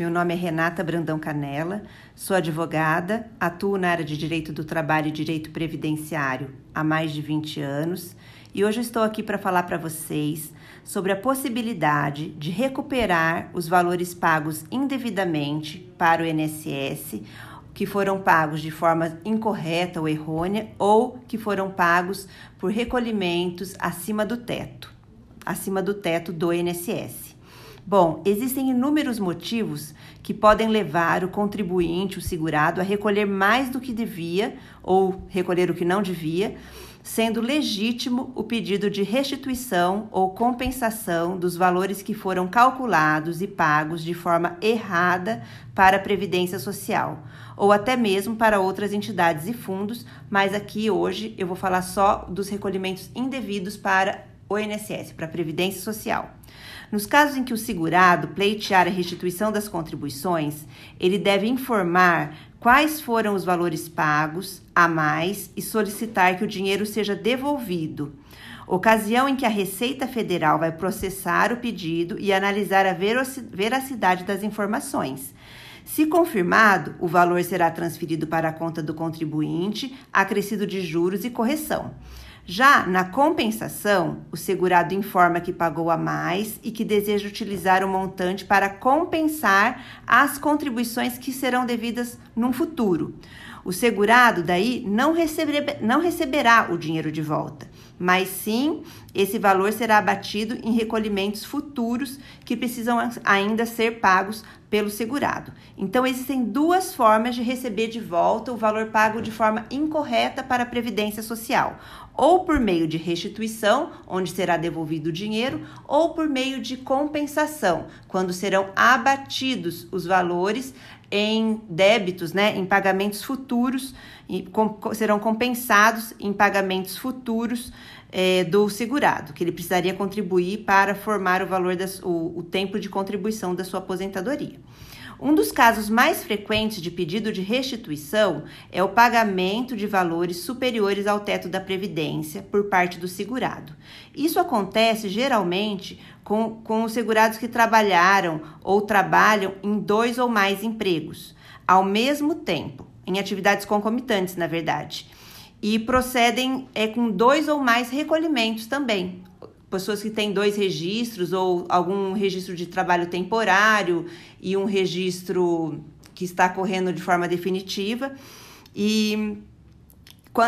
Meu nome é Renata Brandão Canela, sou advogada, atuo na área de Direito do Trabalho e Direito Previdenciário há mais de 20 anos e hoje estou aqui para falar para vocês sobre a possibilidade de recuperar os valores pagos indevidamente para o INSS, que foram pagos de forma incorreta ou errônea ou que foram pagos por recolhimentos acima do teto, acima do teto do INSS. Bom, existem inúmeros motivos que podem levar o contribuinte, o segurado, a recolher mais do que devia ou recolher o que não devia, sendo legítimo o pedido de restituição ou compensação dos valores que foram calculados e pagos de forma errada para a Previdência Social, ou até mesmo para outras entidades e fundos, mas aqui hoje eu vou falar só dos recolhimentos indevidos para o INSS, para a Previdência Social. Nos casos em que o segurado pleitear a restituição das contribuições, ele deve informar quais foram os valores pagos a mais e solicitar que o dinheiro seja devolvido. Ocasião em que a Receita Federal vai processar o pedido e analisar a veracidade das informações. Se confirmado, o valor será transferido para a conta do contribuinte, acrescido de juros e correção. Já na compensação, o segurado informa que pagou a mais e que deseja utilizar o montante para compensar as contribuições que serão devidas no futuro. O segurado daí não, não receberá o dinheiro de volta, mas sim esse valor será abatido em recolhimentos futuros que precisam ainda ser pagos pelo segurado. Então, existem duas formas de receber de volta o valor pago de forma incorreta para a Previdência Social: ou por meio de restituição, onde será devolvido o dinheiro, ou por meio de compensação, quando serão abatidos os valores em débitos, né, em pagamentos futuros, e com, serão compensados em pagamentos futuros é, do segurado, que ele precisaria contribuir para formar o valor das, o, o tempo de contribuição da sua aposentadoria. Um dos casos mais frequentes de pedido de restituição é o pagamento de valores superiores ao teto da Previdência por parte do segurado. Isso acontece geralmente com, com os segurados que trabalharam ou trabalham em dois ou mais empregos ao mesmo tempo, em atividades concomitantes, na verdade. E procedem é, com dois ou mais recolhimentos também, pessoas que têm dois registros ou algum registro de trabalho temporário e um registro que está correndo de forma definitiva. E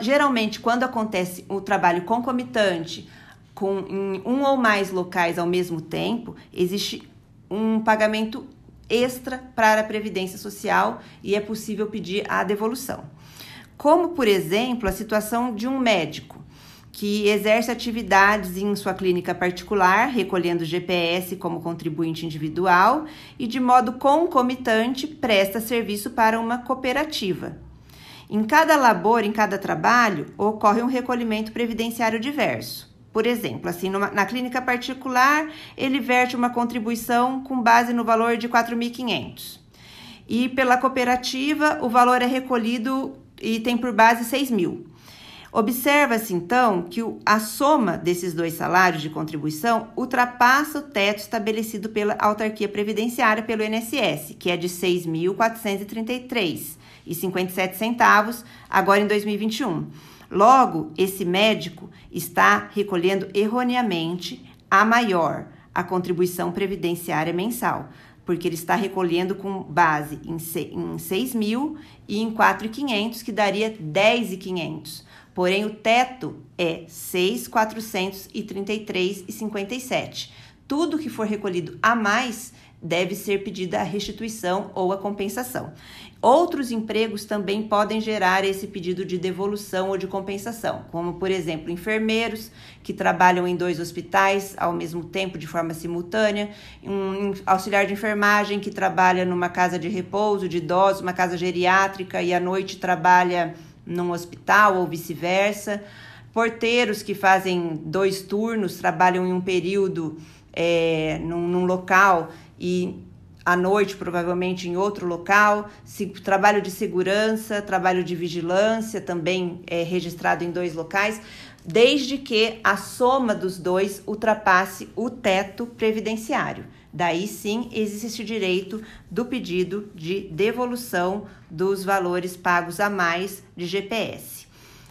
geralmente, quando acontece o trabalho concomitante com em um ou mais locais ao mesmo tempo, existe um pagamento extra para a Previdência Social e é possível pedir a devolução. Como, por exemplo, a situação de um médico que exerce atividades em sua clínica particular, recolhendo GPS como contribuinte individual e, de modo concomitante, presta serviço para uma cooperativa. Em cada labor, em cada trabalho, ocorre um recolhimento previdenciário diverso. Por exemplo, assim, numa, na clínica particular, ele verte uma contribuição com base no valor de 4.500. E pela cooperativa, o valor é recolhido e tem por base 6 mil. Observa-se então que a soma desses dois salários de contribuição ultrapassa o teto estabelecido pela autarquia previdenciária pelo INSS, que é de R$ 6.433,57 centavos agora em 2021. Logo, esse médico está recolhendo erroneamente a maior a contribuição previdenciária mensal, porque ele está recolhendo com base em 6 mil e em 4.500, que daria 10.500 porém o teto é 6.433,57. Tudo que for recolhido a mais deve ser pedida a restituição ou a compensação. Outros empregos também podem gerar esse pedido de devolução ou de compensação, como, por exemplo, enfermeiros que trabalham em dois hospitais ao mesmo tempo, de forma simultânea, um auxiliar de enfermagem que trabalha numa casa de repouso de idosos, uma casa geriátrica e à noite trabalha num hospital ou vice-versa, porteiros que fazem dois turnos, trabalham em um período é, num, num local e à noite, provavelmente em outro local, se, trabalho de segurança, trabalho de vigilância, também é registrado em dois locais, desde que a soma dos dois ultrapasse o teto previdenciário. Daí sim existe o direito do pedido de devolução dos valores pagos a mais de GPS.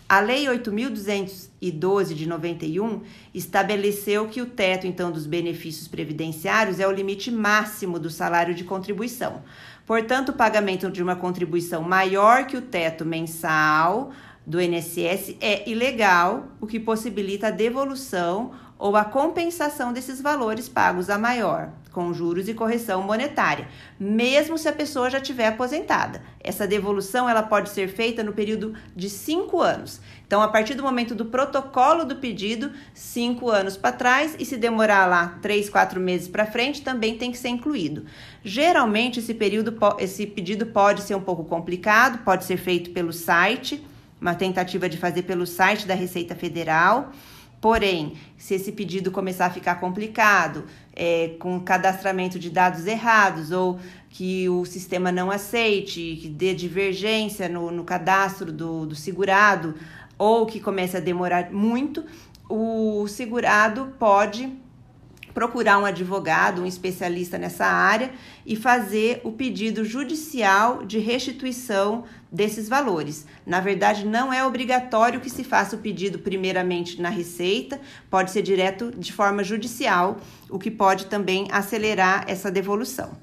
A Lei 8.212 de 91 estabeleceu que o teto, então, dos benefícios previdenciários é o limite máximo do salário de contribuição. Portanto, o pagamento de uma contribuição maior que o teto mensal do INSS é ilegal, o que possibilita a devolução ou a compensação desses valores pagos a maior, com juros e correção monetária, mesmo se a pessoa já tiver aposentada. Essa devolução ela pode ser feita no período de cinco anos. Então, a partir do momento do protocolo do pedido, cinco anos para trás, e se demorar lá três, quatro meses para frente, também tem que ser incluído. Geralmente, esse período, esse pedido pode ser um pouco complicado, pode ser feito pelo site, uma tentativa de fazer pelo site da Receita Federal. Porém, se esse pedido começar a ficar complicado, é, com cadastramento de dados errados, ou que o sistema não aceite, que dê divergência no, no cadastro do, do segurado, ou que comece a demorar muito, o segurado pode procurar um advogado, um especialista nessa área e fazer o pedido judicial de restituição desses valores. Na verdade, não é obrigatório que se faça o pedido primeiramente na Receita, pode ser direto de forma judicial, o que pode também acelerar essa devolução.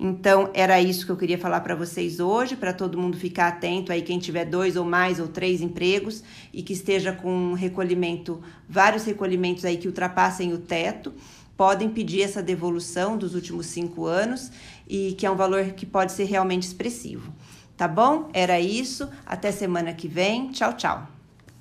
Então, era isso que eu queria falar para vocês hoje, para todo mundo ficar atento aí, quem tiver dois ou mais ou três empregos e que esteja com um recolhimento, vários recolhimentos aí que ultrapassem o teto podem pedir essa devolução dos últimos cinco anos e que é um valor que pode ser realmente expressivo. Tá bom? Era isso. Até semana que vem. Tchau, tchau.